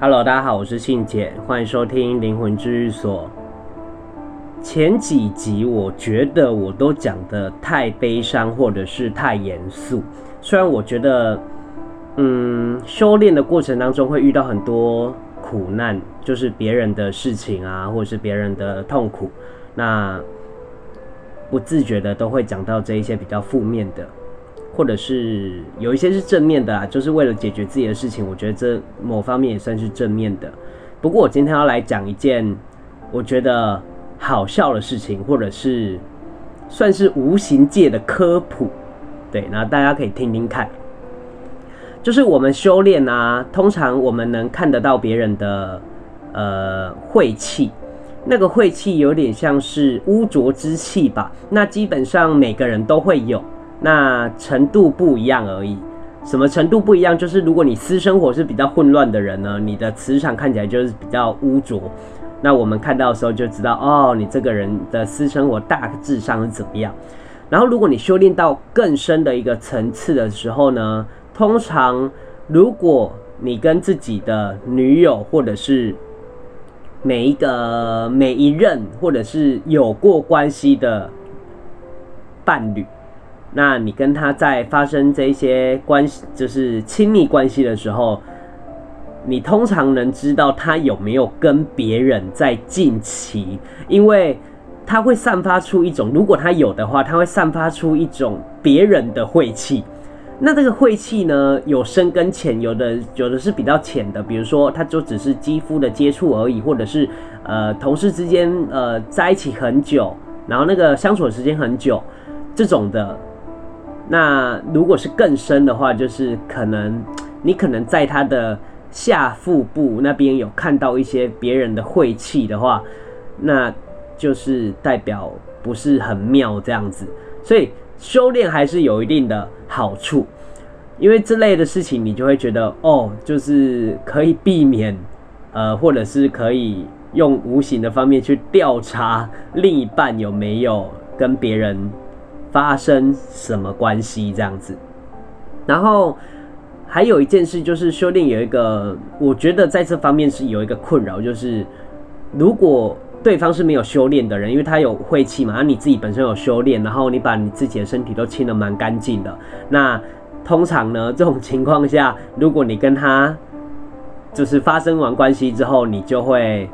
Hello，大家好，我是信姐，欢迎收听灵魂治愈所。前几集我觉得我都讲得太悲伤，或者是太严肃。虽然我觉得，嗯，修炼的过程当中会遇到很多苦难，就是别人的事情啊，或者是别人的痛苦，那不自觉的都会讲到这一些比较负面的。或者是有一些是正面的啊，就是为了解决自己的事情，我觉得这某方面也算是正面的。不过我今天要来讲一件我觉得好笑的事情，或者是算是无形界的科普，对，那大家可以听听看。就是我们修炼啊，通常我们能看得到别人的呃晦气，那个晦气有点像是污浊之气吧，那基本上每个人都会有。那程度不一样而已，什么程度不一样？就是如果你私生活是比较混乱的人呢，你的磁场看起来就是比较污浊。那我们看到的时候就知道，哦，你这个人的私生活大致上是怎么样。然后如果你修炼到更深的一个层次的时候呢，通常如果你跟自己的女友或者是每一个每一任或者是有过关系的伴侣。那你跟他在发生这些关系，就是亲密关系的时候，你通常能知道他有没有跟别人在近期，因为他会散发出一种，如果他有的话，他会散发出一种别人的晦气。那这个晦气呢，有深跟浅，有的有的是比较浅的，比如说他就只是肌肤的接触而已，或者是呃同事之间呃在一起很久，然后那个相处的时间很久，这种的。那如果是更深的话，就是可能你可能在他的下腹部那边有看到一些别人的晦气的话，那就是代表不是很妙这样子。所以修炼还是有一定的好处，因为这类的事情你就会觉得哦，就是可以避免，呃，或者是可以用无形的方面去调查另一半有没有跟别人。发生什么关系这样子，然后还有一件事就是修炼有一个，我觉得在这方面是有一个困扰，就是如果对方是没有修炼的人，因为他有晦气嘛，那你自己本身有修炼，然后你把你自己的身体都清得蛮干净的，那通常呢，这种情况下，如果你跟他就是发生完关系之后，你就会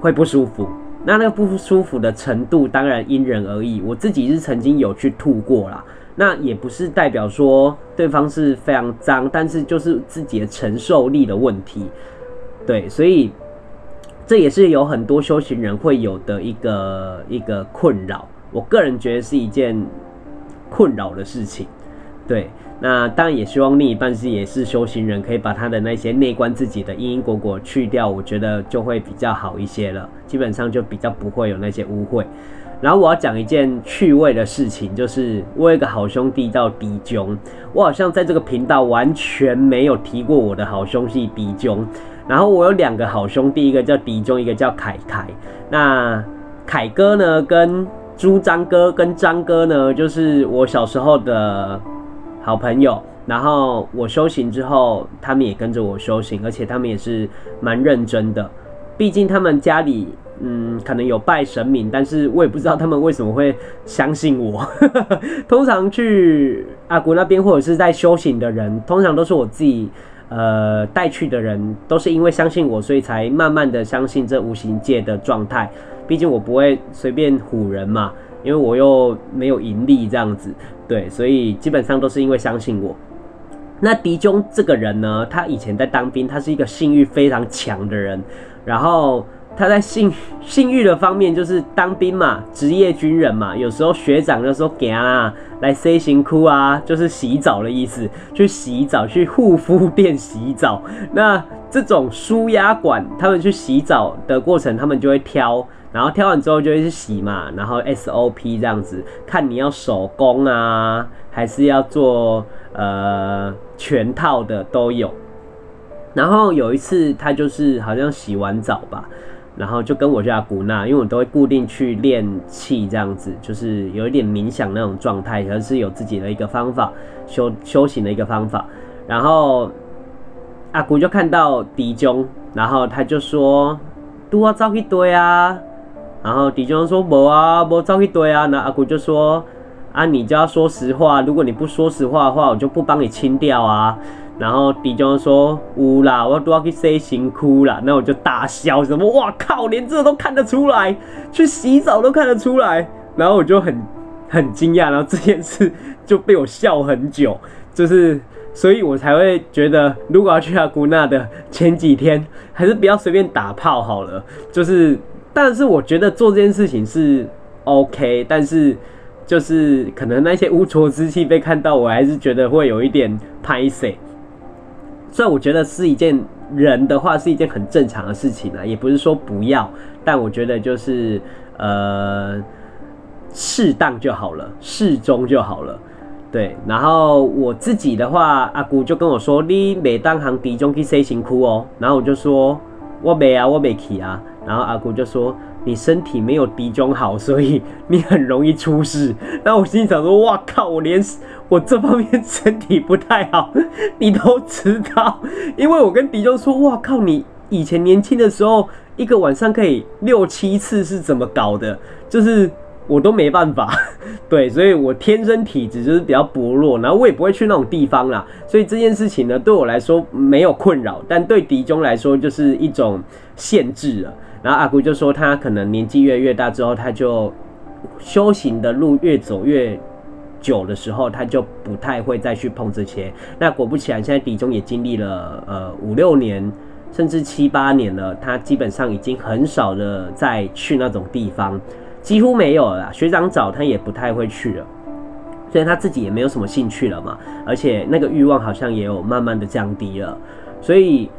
会不舒服。那那个不舒服的程度当然因人而异，我自己是曾经有去吐过啦。那也不是代表说对方是非常脏，但是就是自己的承受力的问题。对，所以这也是有很多修行人会有的一个一个困扰。我个人觉得是一件困扰的事情。对。那当然也希望另一半是也是修行人，可以把他的那些内观自己的因因果果去掉，我觉得就会比较好一些了。基本上就比较不会有那些污秽。然后我要讲一件趣味的事情，就是我有一个好兄弟叫迪炯，我好像在这个频道完全没有提过我的好兄弟迪炯。然后我有两个好兄弟，一个叫迪炯，一个叫凯凯。那凯哥呢，跟朱张哥跟张哥呢，就是我小时候的。好朋友，然后我修行之后，他们也跟着我修行，而且他们也是蛮认真的。毕竟他们家里，嗯，可能有拜神明，但是我也不知道他们为什么会相信我。通常去阿古那边或者是在修行的人，通常都是我自己呃带去的人，都是因为相信我，所以才慢慢的相信这无形界的状态。毕竟我不会随便唬人嘛。因为我又没有盈利这样子，对，所以基本上都是因为相信我。那迪中这个人呢，他以前在当兵，他是一个性欲非常强的人，然后他在性性欲的方面就是当兵嘛，职业军人嘛，有时候学长就说给啊来洗身躯啊，就是洗澡的意思，去洗澡去护肤店洗澡。那这种输压管，他们去洗澡的过程，他们就会挑。然后挑完之后就会去洗嘛，然后 SOP 这样子，看你要手工啊，还是要做呃全套的都有。然后有一次他就是好像洗完澡吧，然后就跟我去阿古纳，因为我都会固定去练气这样子，就是有一点冥想那种状态，而是有自己的一个方法修修行的一个方法。然后阿姑就看到迪中，然后他就说：“都要招一堆啊。”然后迪中说：“没啊，没招一堆啊。”那阿姑就说：“啊，你就要说实话，如果你不说实话的话，我就不帮你清掉啊。”然后迪中说：“乌啦，我都要去洗辛苦啦。”那我就大笑，什么？哇靠，连这都看得出来，去洗澡都看得出来。然后我就很很惊讶，然后这件事就被我笑很久，就是。所以我才会觉得，如果要去阿姑那的前几天，还是不要随便打炮好了。就是，但是我觉得做这件事情是 OK，但是就是可能那些污浊之气被看到，我还是觉得会有一点拍谢。虽然我觉得是一件人的话是一件很正常的事情啊，也不是说不要，但我觉得就是呃适当就好了，适中就好了。对，然后我自己的话，阿姑就跟我说：“你每当行迪中去洗辛苦哦。”然后我就说：“我没啊，我没去啊。”然后阿姑就说：“你身体没有迪中好，所以你很容易出事。”然后我心里想说：“哇靠，我连我这方面身体不太好，你都知道。”因为我跟迪中说：“哇靠，你以前年轻的时候，一个晚上可以六七次是怎么搞的？就是。”我都没办法，对，所以我天生体质就是比较薄弱，然后我也不会去那种地方啦，所以这件事情呢，对我来说没有困扰，但对迪中来说就是一种限制了。然后阿姑就说，他可能年纪越来越大之后，他就修行的路越走越久的时候，他就不太会再去碰这些。那果不其然，现在迪中也经历了呃五六年，甚至七八年了，他基本上已经很少的再去那种地方。几乎没有了，学长找他也不太会去了，所以他自己也没有什么兴趣了嘛，而且那个欲望好像也有慢慢的降低了，所以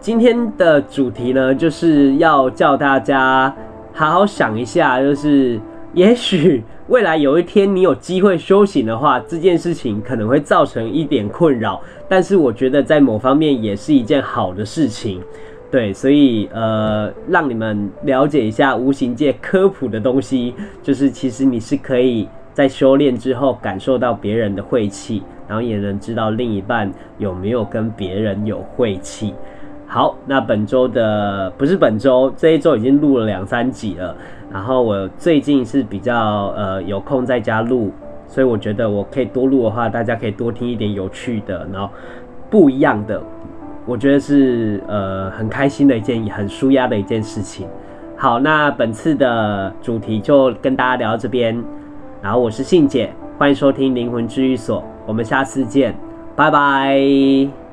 今天的主题呢，就是要叫大家好好想一下，就是也许未来有一天你有机会修行的话，这件事情可能会造成一点困扰，但是我觉得在某方面也是一件好的事情。对，所以呃，让你们了解一下无形界科普的东西，就是其实你是可以在修炼之后感受到别人的晦气，然后也能知道另一半有没有跟别人有晦气。好，那本周的不是本周，这一周已经录了两三集了，然后我最近是比较呃有空在家录，所以我觉得我可以多录的话，大家可以多听一点有趣的，然后不一样的。我觉得是呃很开心的一件，很舒压的一件事情。好，那本次的主题就跟大家聊到这边，然后我是信姐，欢迎收听灵魂治愈所，我们下次见，拜拜。